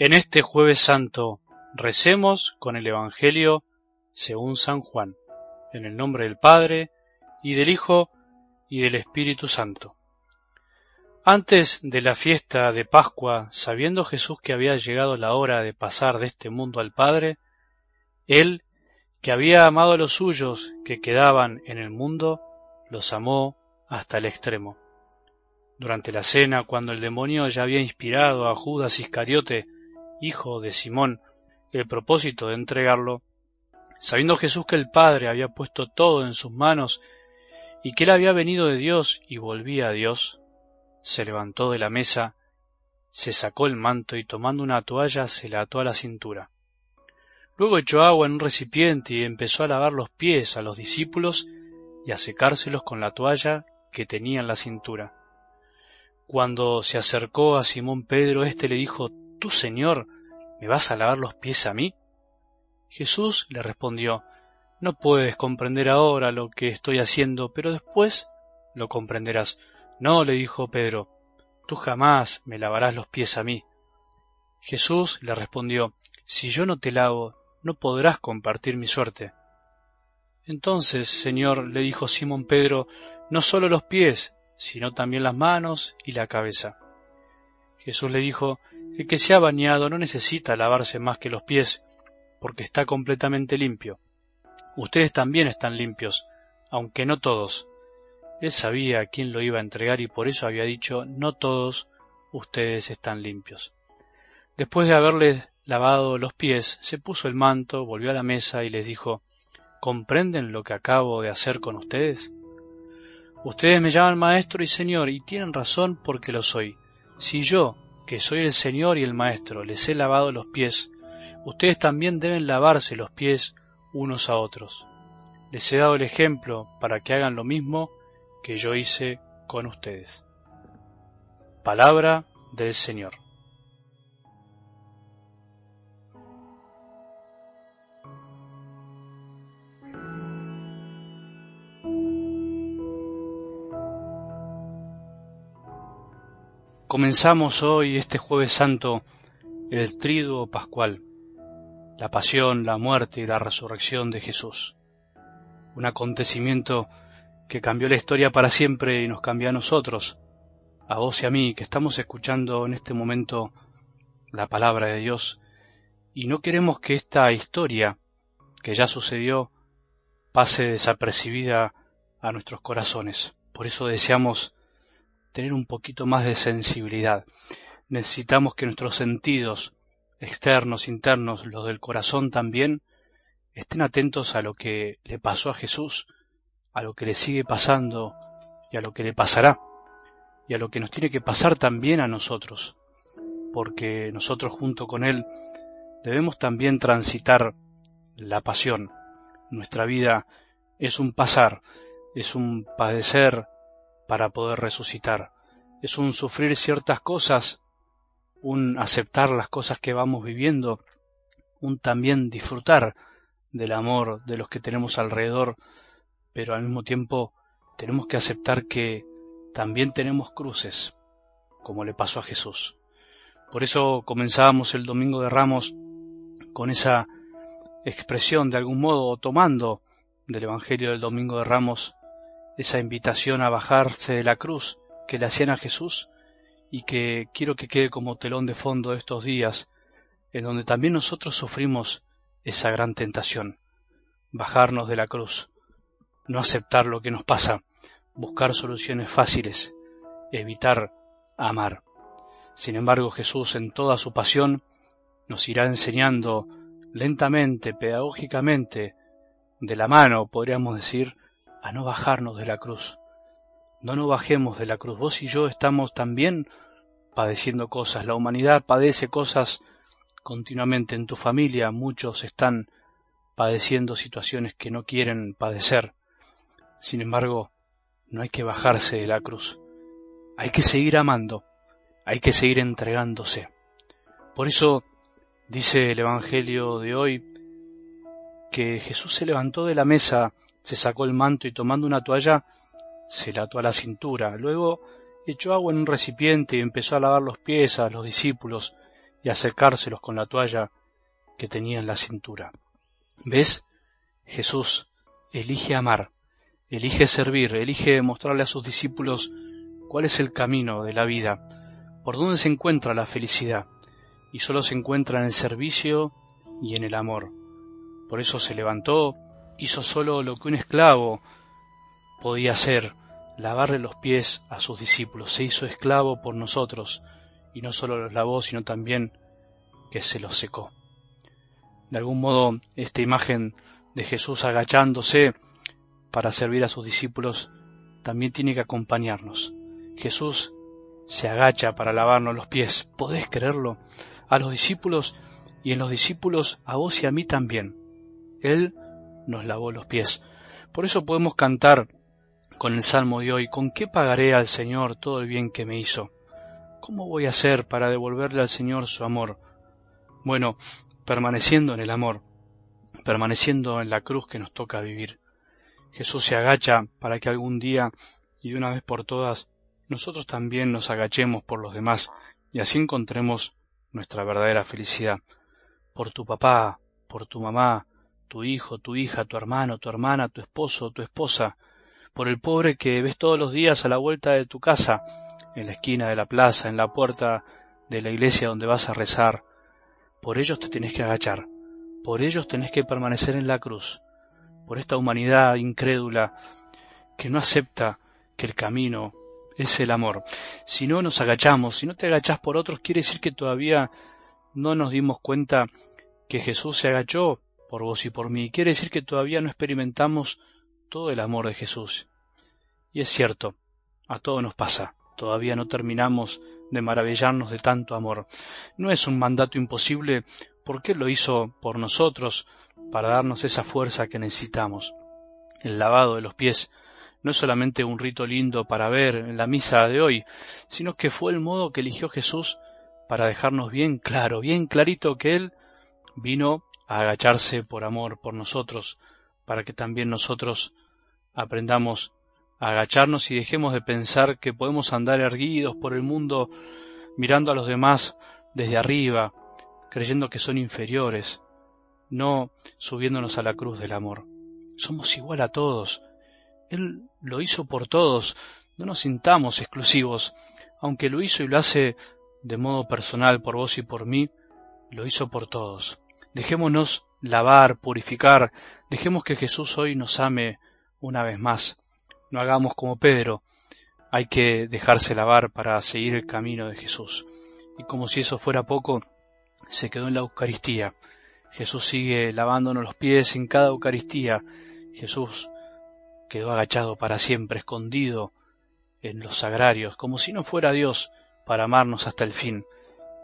En este jueves santo recemos con el Evangelio según San Juan, en el nombre del Padre, y del Hijo, y del Espíritu Santo. Antes de la fiesta de Pascua, sabiendo Jesús que había llegado la hora de pasar de este mundo al Padre, Él, que había amado a los suyos que quedaban en el mundo, los amó hasta el extremo. Durante la cena, cuando el demonio ya había inspirado a Judas Iscariote, hijo de Simón, el propósito de entregarlo, sabiendo Jesús que el Padre había puesto todo en sus manos y que él había venido de Dios y volvía a Dios, se levantó de la mesa, se sacó el manto y tomando una toalla se la ató a la cintura. Luego echó agua en un recipiente y empezó a lavar los pies a los discípulos y a secárselos con la toalla que tenía en la cintura. Cuando se acercó a Simón Pedro, éste le dijo, ¿Tú, Señor, me vas a lavar los pies a mí? Jesús le respondió, No puedes comprender ahora lo que estoy haciendo, pero después lo comprenderás. No, le dijo Pedro, tú jamás me lavarás los pies a mí. Jesús le respondió, Si yo no te lavo, no podrás compartir mi suerte. Entonces, Señor, le dijo Simón Pedro, no solo los pies, sino también las manos y la cabeza. Jesús le dijo, el que se ha bañado no necesita lavarse más que los pies, porque está completamente limpio. Ustedes también están limpios, aunque no todos. Él sabía a quién lo iba a entregar y por eso había dicho, no todos ustedes están limpios. Después de haberles lavado los pies, se puso el manto, volvió a la mesa y les dijo, ¿comprenden lo que acabo de hacer con ustedes? Ustedes me llaman maestro y señor y tienen razón porque lo soy. Si yo, que soy el señor y el maestro, les he lavado los pies, ustedes también deben lavarse los pies unos a otros. Les he dado el ejemplo para que hagan lo mismo que yo hice con ustedes. Palabra del Señor. Comenzamos hoy, este jueves santo, el triduo pascual, la pasión, la muerte y la resurrección de Jesús. Un acontecimiento que cambió la historia para siempre y nos cambia a nosotros, a vos y a mí, que estamos escuchando en este momento la palabra de Dios, y no queremos que esta historia, que ya sucedió, pase desapercibida a nuestros corazones. Por eso deseamos tener un poquito más de sensibilidad. Necesitamos que nuestros sentidos, externos, internos, los del corazón también, estén atentos a lo que le pasó a Jesús, a lo que le sigue pasando y a lo que le pasará, y a lo que nos tiene que pasar también a nosotros, porque nosotros junto con Él debemos también transitar la pasión. Nuestra vida es un pasar, es un padecer para poder resucitar. Es un sufrir ciertas cosas, un aceptar las cosas que vamos viviendo, un también disfrutar del amor de los que tenemos alrededor, pero al mismo tiempo tenemos que aceptar que también tenemos cruces, como le pasó a Jesús. Por eso comenzábamos el Domingo de Ramos con esa expresión de algún modo, tomando del Evangelio del Domingo de Ramos, esa invitación a bajarse de la cruz que le hacían a Jesús y que quiero que quede como telón de fondo estos días, en donde también nosotros sufrimos esa gran tentación, bajarnos de la cruz, no aceptar lo que nos pasa, buscar soluciones fáciles, evitar amar. Sin embargo, Jesús en toda su pasión nos irá enseñando lentamente, pedagógicamente, de la mano, podríamos decir, a no bajarnos de la cruz. No nos bajemos de la cruz. Vos y yo estamos también padeciendo cosas. La humanidad padece cosas continuamente. En tu familia muchos están padeciendo situaciones que no quieren padecer. Sin embargo, no hay que bajarse de la cruz. Hay que seguir amando. Hay que seguir entregándose. Por eso dice el Evangelio de hoy que Jesús se levantó de la mesa se sacó el manto y tomando una toalla se la ató a la cintura. Luego echó agua en un recipiente y empezó a lavar los pies a los discípulos y acercárselos con la toalla que tenía en la cintura. ¿Ves? Jesús elige amar, elige servir, elige mostrarle a sus discípulos cuál es el camino de la vida, por dónde se encuentra la felicidad, y solo se encuentra en el servicio y en el amor. Por eso se levantó, hizo solo lo que un esclavo podía hacer, lavarle los pies a sus discípulos, se hizo esclavo por nosotros, y no solo los lavó, sino también que se los secó. De algún modo, esta imagen de Jesús agachándose para servir a sus discípulos también tiene que acompañarnos. Jesús se agacha para lavarnos los pies. ¿Podés creerlo? A los discípulos y en los discípulos a vos y a mí también. Él nos lavó los pies. Por eso podemos cantar con el salmo de hoy, ¿con qué pagaré al Señor todo el bien que me hizo? ¿Cómo voy a hacer para devolverle al Señor su amor? Bueno, permaneciendo en el amor, permaneciendo en la cruz que nos toca vivir. Jesús se agacha para que algún día y de una vez por todas nosotros también nos agachemos por los demás y así encontremos nuestra verdadera felicidad. Por tu papá, por tu mamá, tu hijo, tu hija, tu hermano, tu hermana, tu esposo, tu esposa, por el pobre que ves todos los días a la vuelta de tu casa, en la esquina de la plaza, en la puerta de la iglesia donde vas a rezar. Por ellos te tienes que agachar, por ellos tenés que permanecer en la cruz, por esta humanidad incrédula que no acepta que el camino es el amor. Si no nos agachamos, si no te agachás por otros, quiere decir que todavía no nos dimos cuenta que Jesús se agachó por vos y por mí. Quiere decir que todavía no experimentamos todo el amor de Jesús. Y es cierto, a todo nos pasa. Todavía no terminamos de maravillarnos de tanto amor. No es un mandato imposible porque lo hizo por nosotros para darnos esa fuerza que necesitamos. El lavado de los pies no es solamente un rito lindo para ver en la misa de hoy, sino que fue el modo que eligió Jesús para dejarnos bien claro, bien clarito que Él vino agacharse por amor por nosotros, para que también nosotros aprendamos a agacharnos y dejemos de pensar que podemos andar erguidos por el mundo mirando a los demás desde arriba, creyendo que son inferiores, no subiéndonos a la cruz del amor. Somos igual a todos, él lo hizo por todos, no nos sintamos exclusivos, aunque lo hizo y lo hace de modo personal por vos y por mí, lo hizo por todos. Dejémonos lavar, purificar, dejemos que Jesús hoy nos ame una vez más. No hagamos como Pedro, hay que dejarse lavar para seguir el camino de Jesús. Y como si eso fuera poco, se quedó en la Eucaristía. Jesús sigue lavándonos los pies en cada Eucaristía. Jesús quedó agachado para siempre, escondido en los sagrarios, como si no fuera Dios para amarnos hasta el fin.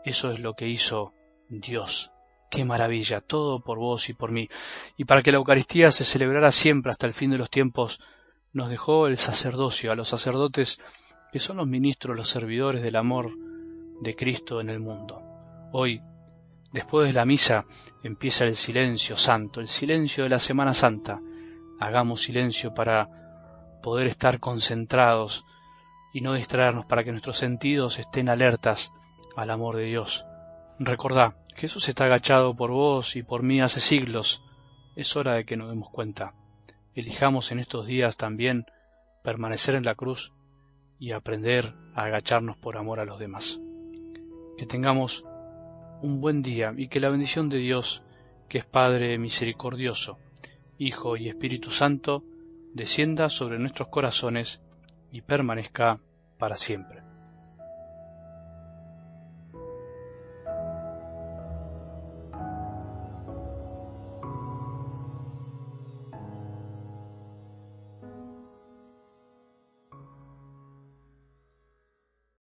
Eso es lo que hizo Dios. Qué maravilla, todo por vos y por mí. Y para que la Eucaristía se celebrara siempre hasta el fin de los tiempos, nos dejó el sacerdocio, a los sacerdotes que son los ministros, los servidores del amor de Cristo en el mundo. Hoy, después de la misa, empieza el silencio santo, el silencio de la Semana Santa, hagamos silencio para poder estar concentrados y no distraernos para que nuestros sentidos estén alertas al amor de Dios. Recordá, Jesús está agachado por vos y por mí hace siglos. Es hora de que nos demos cuenta. Elijamos en estos días también permanecer en la cruz y aprender a agacharnos por amor a los demás. Que tengamos un buen día y que la bendición de Dios, que es Padre misericordioso, Hijo y Espíritu Santo, descienda sobre nuestros corazones y permanezca para siempre.